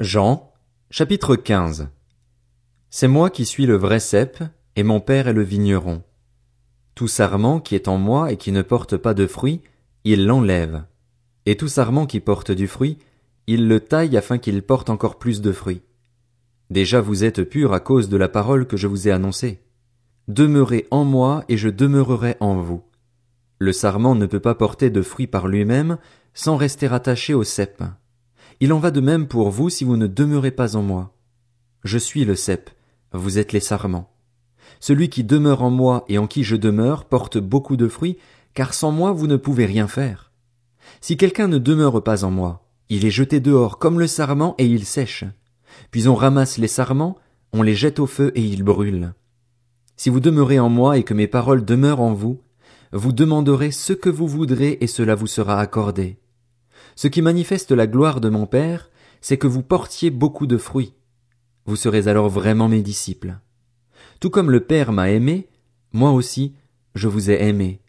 Jean, chapitre 15 C'est moi qui suis le vrai cep, et mon père est le vigneron. Tout sarment qui est en moi et qui ne porte pas de fruit, il l'enlève. Et tout sarment qui porte du fruit, il le taille afin qu'il porte encore plus de fruits. Déjà vous êtes purs à cause de la parole que je vous ai annoncée. Demeurez en moi et je demeurerai en vous. Le sarment ne peut pas porter de fruits par lui-même sans rester attaché au cep. Il en va de même pour vous si vous ne demeurez pas en moi. Je suis le cep, vous êtes les sarments. Celui qui demeure en moi et en qui je demeure porte beaucoup de fruits, car sans moi vous ne pouvez rien faire. Si quelqu'un ne demeure pas en moi, il est jeté dehors comme le sarment et il sèche. Puis on ramasse les sarments, on les jette au feu et ils brûlent. Si vous demeurez en moi et que mes paroles demeurent en vous, vous demanderez ce que vous voudrez et cela vous sera accordé. Ce qui manifeste la gloire de mon Père, c'est que vous portiez beaucoup de fruits. Vous serez alors vraiment mes disciples. Tout comme le Père m'a aimé, moi aussi, je vous ai aimé.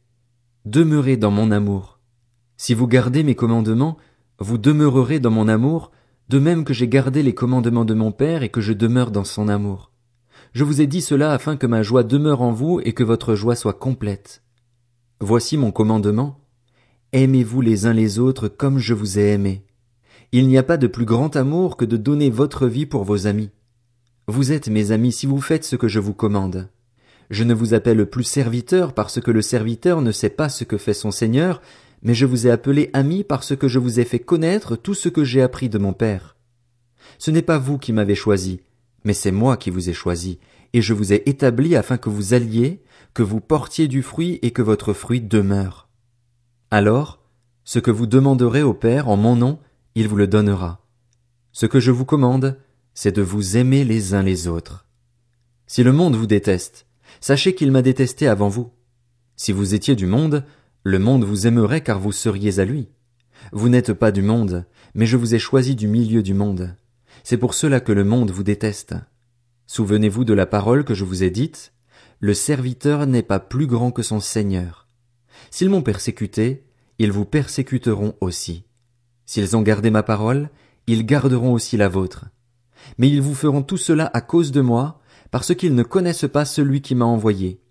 Demeurez dans mon amour. Si vous gardez mes commandements, vous demeurerez dans mon amour, de même que j'ai gardé les commandements de mon Père et que je demeure dans son amour. Je vous ai dit cela afin que ma joie demeure en vous et que votre joie soit complète. Voici mon commandement. Aimez-vous les uns les autres comme je vous ai aimé. Il n'y a pas de plus grand amour que de donner votre vie pour vos amis. Vous êtes mes amis si vous faites ce que je vous commande. Je ne vous appelle plus serviteur parce que le serviteur ne sait pas ce que fait son Seigneur, mais je vous ai appelé ami parce que je vous ai fait connaître tout ce que j'ai appris de mon Père. Ce n'est pas vous qui m'avez choisi, mais c'est moi qui vous ai choisi, et je vous ai établi afin que vous alliez, que vous portiez du fruit et que votre fruit demeure. Alors, ce que vous demanderez au Père en mon nom, il vous le donnera. Ce que je vous commande, c'est de vous aimer les uns les autres. Si le monde vous déteste, sachez qu'il m'a détesté avant vous. Si vous étiez du monde, le monde vous aimerait car vous seriez à lui. Vous n'êtes pas du monde, mais je vous ai choisi du milieu du monde. C'est pour cela que le monde vous déteste. Souvenez-vous de la parole que je vous ai dite. Le serviteur n'est pas plus grand que son Seigneur. S'ils m'ont persécuté, ils vous persécuteront aussi. S'ils ont gardé ma parole, ils garderont aussi la vôtre. Mais ils vous feront tout cela à cause de moi, parce qu'ils ne connaissent pas celui qui m'a envoyé.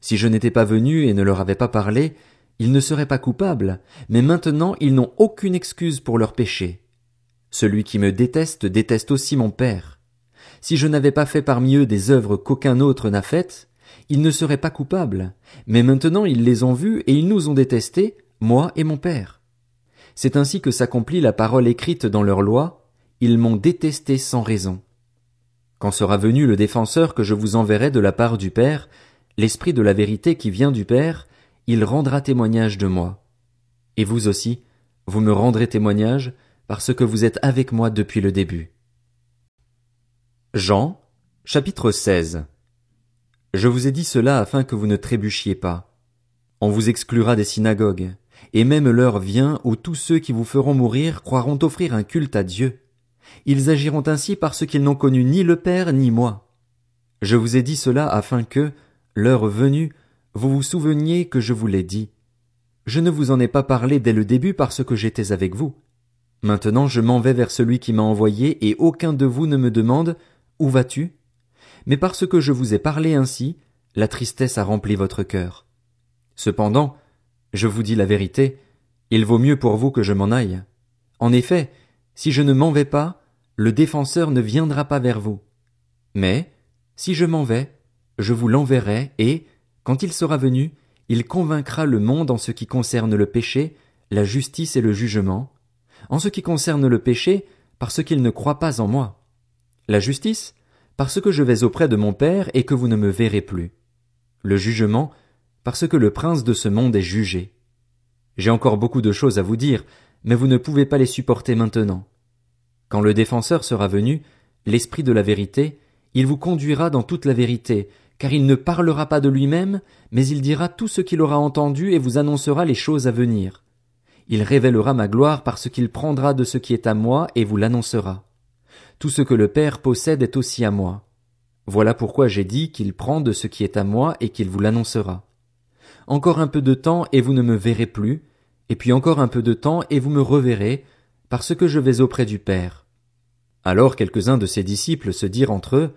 Si je n'étais pas venu et ne leur avais pas parlé, ils ne seraient pas coupables, mais maintenant ils n'ont aucune excuse pour leur péché. Celui qui me déteste déteste aussi mon Père. Si je n'avais pas fait parmi eux des œuvres qu'aucun autre n'a faites, ils ne seraient pas coupables, mais maintenant ils les ont vus et ils nous ont détestés, moi et mon Père. C'est ainsi que s'accomplit la parole écrite dans leur loi, ils m'ont détesté sans raison. Quand sera venu le défenseur que je vous enverrai de la part du Père, l'Esprit de la vérité qui vient du Père, il rendra témoignage de moi. Et vous aussi, vous me rendrez témoignage, parce que vous êtes avec moi depuis le début. Jean, chapitre 16 je vous ai dit cela afin que vous ne trébuchiez pas. On vous exclura des synagogues, et même l'heure vient où tous ceux qui vous feront mourir croiront offrir un culte à Dieu. Ils agiront ainsi parce qu'ils n'ont connu ni le Père ni moi. Je vous ai dit cela afin que, l'heure venue, vous vous souveniez que je vous l'ai dit. Je ne vous en ai pas parlé dès le début parce que j'étais avec vous. Maintenant je m'en vais vers celui qui m'a envoyé et aucun de vous ne me demande Où vas-tu? Mais parce que je vous ai parlé ainsi, la tristesse a rempli votre cœur. Cependant, je vous dis la vérité, il vaut mieux pour vous que je m'en aille. En effet, si je ne m'en vais pas, le défenseur ne viendra pas vers vous. Mais, si je m'en vais, je vous l'enverrai et, quand il sera venu, il convaincra le monde en ce qui concerne le péché, la justice et le jugement, en ce qui concerne le péché, parce qu'il ne croit pas en moi. La justice, parce que je vais auprès de mon Père et que vous ne me verrez plus. Le jugement, parce que le prince de ce monde est jugé. J'ai encore beaucoup de choses à vous dire, mais vous ne pouvez pas les supporter maintenant. Quand le défenseur sera venu, l'Esprit de la vérité, il vous conduira dans toute la vérité, car il ne parlera pas de lui-même, mais il dira tout ce qu'il aura entendu et vous annoncera les choses à venir. Il révélera ma gloire parce qu'il prendra de ce qui est à moi et vous l'annoncera. Tout ce que le Père possède est aussi à moi. Voilà pourquoi j'ai dit qu'il prend de ce qui est à moi et qu'il vous l'annoncera. Encore un peu de temps et vous ne me verrez plus, et puis encore un peu de temps et vous me reverrez, parce que je vais auprès du Père. Alors quelques-uns de ses disciples se dirent entre eux,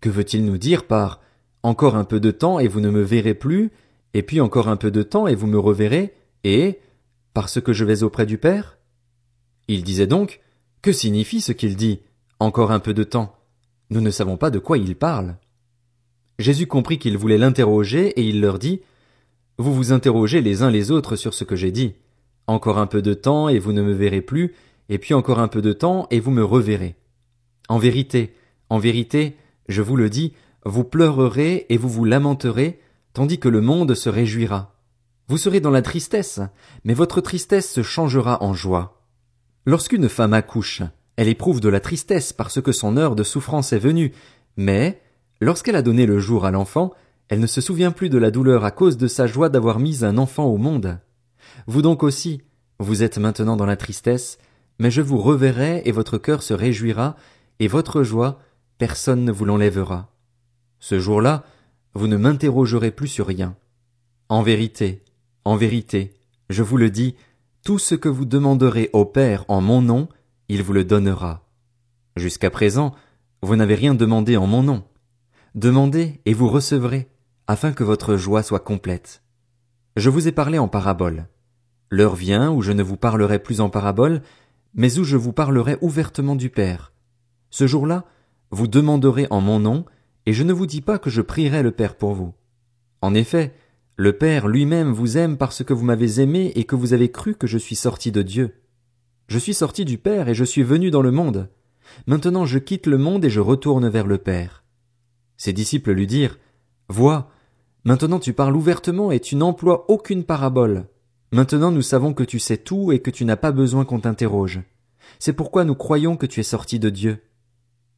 Que veut-il nous dire par encore un peu de temps et vous ne me verrez plus, et puis encore un peu de temps et vous me reverrez, et parce que je vais auprès du Père? Il disait donc, que signifie ce qu'il dit, encore un peu de temps? Nous ne savons pas de quoi il parle. Jésus comprit qu'il voulait l'interroger et il leur dit, Vous vous interrogez les uns les autres sur ce que j'ai dit. Encore un peu de temps et vous ne me verrez plus, et puis encore un peu de temps et vous me reverrez. En vérité, en vérité, je vous le dis, vous pleurerez et vous vous lamenterez, tandis que le monde se réjouira. Vous serez dans la tristesse, mais votre tristesse se changera en joie. Lorsqu'une femme accouche, elle éprouve de la tristesse parce que son heure de souffrance est venue, mais, lorsqu'elle a donné le jour à l'enfant, elle ne se souvient plus de la douleur à cause de sa joie d'avoir mis un enfant au monde. Vous donc aussi, vous êtes maintenant dans la tristesse, mais je vous reverrai et votre cœur se réjouira, et votre joie, personne ne vous l'enlèvera. Ce jour-là, vous ne m'interrogerez plus sur rien. En vérité, en vérité, je vous le dis, tout ce que vous demanderez au Père en mon nom, il vous le donnera. Jusqu'à présent, vous n'avez rien demandé en mon nom. Demandez et vous recevrez, afin que votre joie soit complète. Je vous ai parlé en parabole. L'heure vient où je ne vous parlerai plus en parabole, mais où je vous parlerai ouvertement du Père. Ce jour-là, vous demanderez en mon nom, et je ne vous dis pas que je prierai le Père pour vous. En effet, le Père lui-même vous aime parce que vous m'avez aimé et que vous avez cru que je suis sorti de Dieu. Je suis sorti du Père et je suis venu dans le monde. Maintenant je quitte le monde et je retourne vers le Père. Ses disciples lui dirent, Vois, maintenant tu parles ouvertement et tu n'emploies aucune parabole. Maintenant nous savons que tu sais tout et que tu n'as pas besoin qu'on t'interroge. C'est pourquoi nous croyons que tu es sorti de Dieu.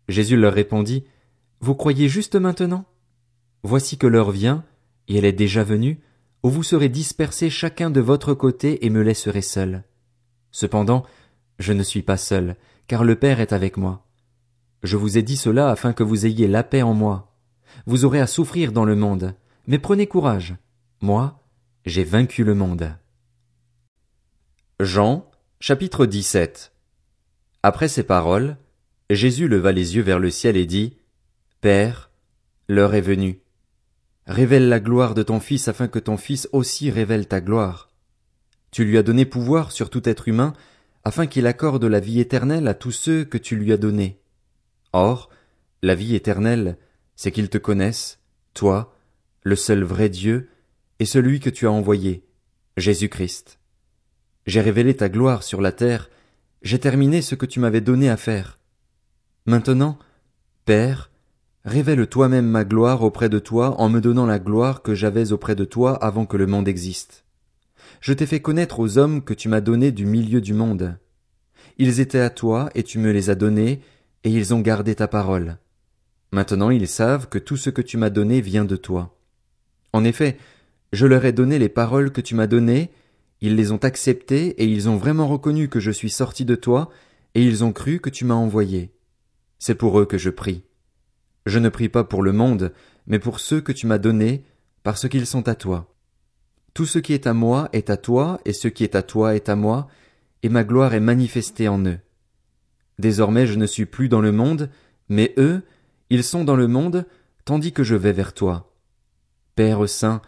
Jésus leur répondit, vous croyez juste maintenant? Voici que l'heure vient, et elle est déjà venue, où vous serez dispersés chacun de votre côté et me laisserez seul. Cependant, je ne suis pas seul, car le Père est avec moi. Je vous ai dit cela afin que vous ayez la paix en moi. Vous aurez à souffrir dans le monde, mais prenez courage. Moi, j'ai vaincu le monde. Jean, chapitre 17 Après ces paroles, Jésus leva les yeux vers le ciel et dit, Père, l'heure est venue. Révèle la gloire de ton Fils afin que ton Fils aussi révèle ta gloire. Tu lui as donné pouvoir sur tout être humain, afin qu'il accorde la vie éternelle à tous ceux que tu lui as donnés. Or, la vie éternelle, c'est qu'ils te connaissent, toi, le seul vrai Dieu, et celui que tu as envoyé, Jésus Christ. J'ai révélé ta gloire sur la terre, j'ai terminé ce que tu m'avais donné à faire. Maintenant, Père, Révèle toi-même ma gloire auprès de toi en me donnant la gloire que j'avais auprès de toi avant que le monde existe. Je t'ai fait connaître aux hommes que tu m'as donnés du milieu du monde. Ils étaient à toi et tu me les as donnés, et ils ont gardé ta parole. Maintenant ils savent que tout ce que tu m'as donné vient de toi. En effet, je leur ai donné les paroles que tu m'as données, ils les ont acceptées et ils ont vraiment reconnu que je suis sorti de toi, et ils ont cru que tu m'as envoyé. C'est pour eux que je prie. Je ne prie pas pour le monde, mais pour ceux que tu m'as donnés, parce qu'ils sont à toi. Tout ce qui est à moi est à toi, et ce qui est à toi est à moi, et ma gloire est manifestée en eux. Désormais je ne suis plus dans le monde, mais eux, ils sont dans le monde, tandis que je vais vers toi. Père saint,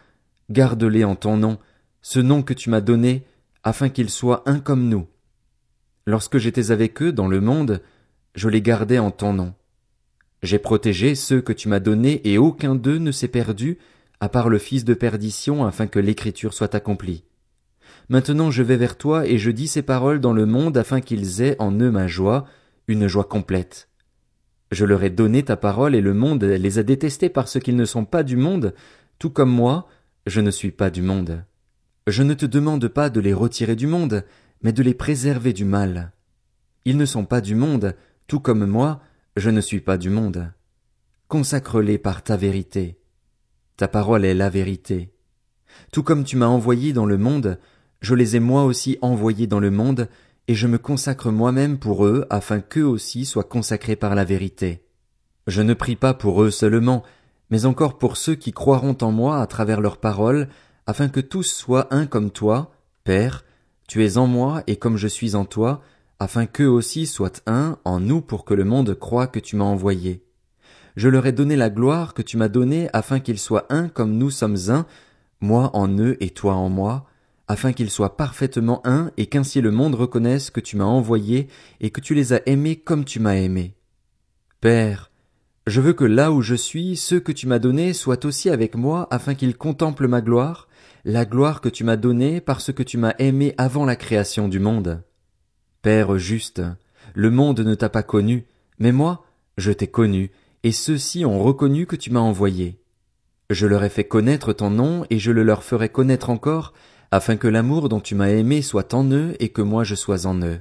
garde-les en ton nom, ce nom que tu m'as donné, afin qu'ils soient un comme nous. Lorsque j'étais avec eux dans le monde, je les gardais en ton nom. J'ai protégé ceux que tu m'as donnés et aucun d'eux ne s'est perdu, à part le fils de perdition afin que l'écriture soit accomplie. Maintenant je vais vers toi et je dis ces paroles dans le monde afin qu'ils aient en eux ma joie, une joie complète. Je leur ai donné ta parole et le monde les a détestés parce qu'ils ne sont pas du monde, tout comme moi, je ne suis pas du monde. Je ne te demande pas de les retirer du monde, mais de les préserver du mal. Ils ne sont pas du monde, tout comme moi, je ne suis pas du monde. Consacre-les par ta vérité. Ta parole est la vérité. Tout comme tu m'as envoyé dans le monde, je les ai moi aussi envoyés dans le monde, et je me consacre moi-même pour eux afin qu'eux aussi soient consacrés par la vérité. Je ne prie pas pour eux seulement, mais encore pour ceux qui croiront en moi à travers leurs paroles, afin que tous soient un comme toi, Père, tu es en moi et comme je suis en toi, afin qu'eux aussi soient un en nous pour que le monde croie que tu m'as envoyé. Je leur ai donné la gloire que tu m'as donnée afin qu'ils soient un comme nous sommes un, moi en eux et toi en moi, afin qu'ils soient parfaitement un et qu'ainsi le monde reconnaisse que tu m'as envoyé et que tu les as aimés comme tu m'as aimé. Père, je veux que là où je suis, ceux que tu m'as donnés soient aussi avec moi afin qu'ils contemplent ma gloire, la gloire que tu m'as donnée parce que tu m'as aimé avant la création du monde. Père juste, le monde ne t'a pas connu, mais moi, je t'ai connu, et ceux-ci ont reconnu que tu m'as envoyé. Je leur ai fait connaître ton nom, et je le leur ferai connaître encore, afin que l'amour dont tu m'as aimé soit en eux et que moi je sois en eux.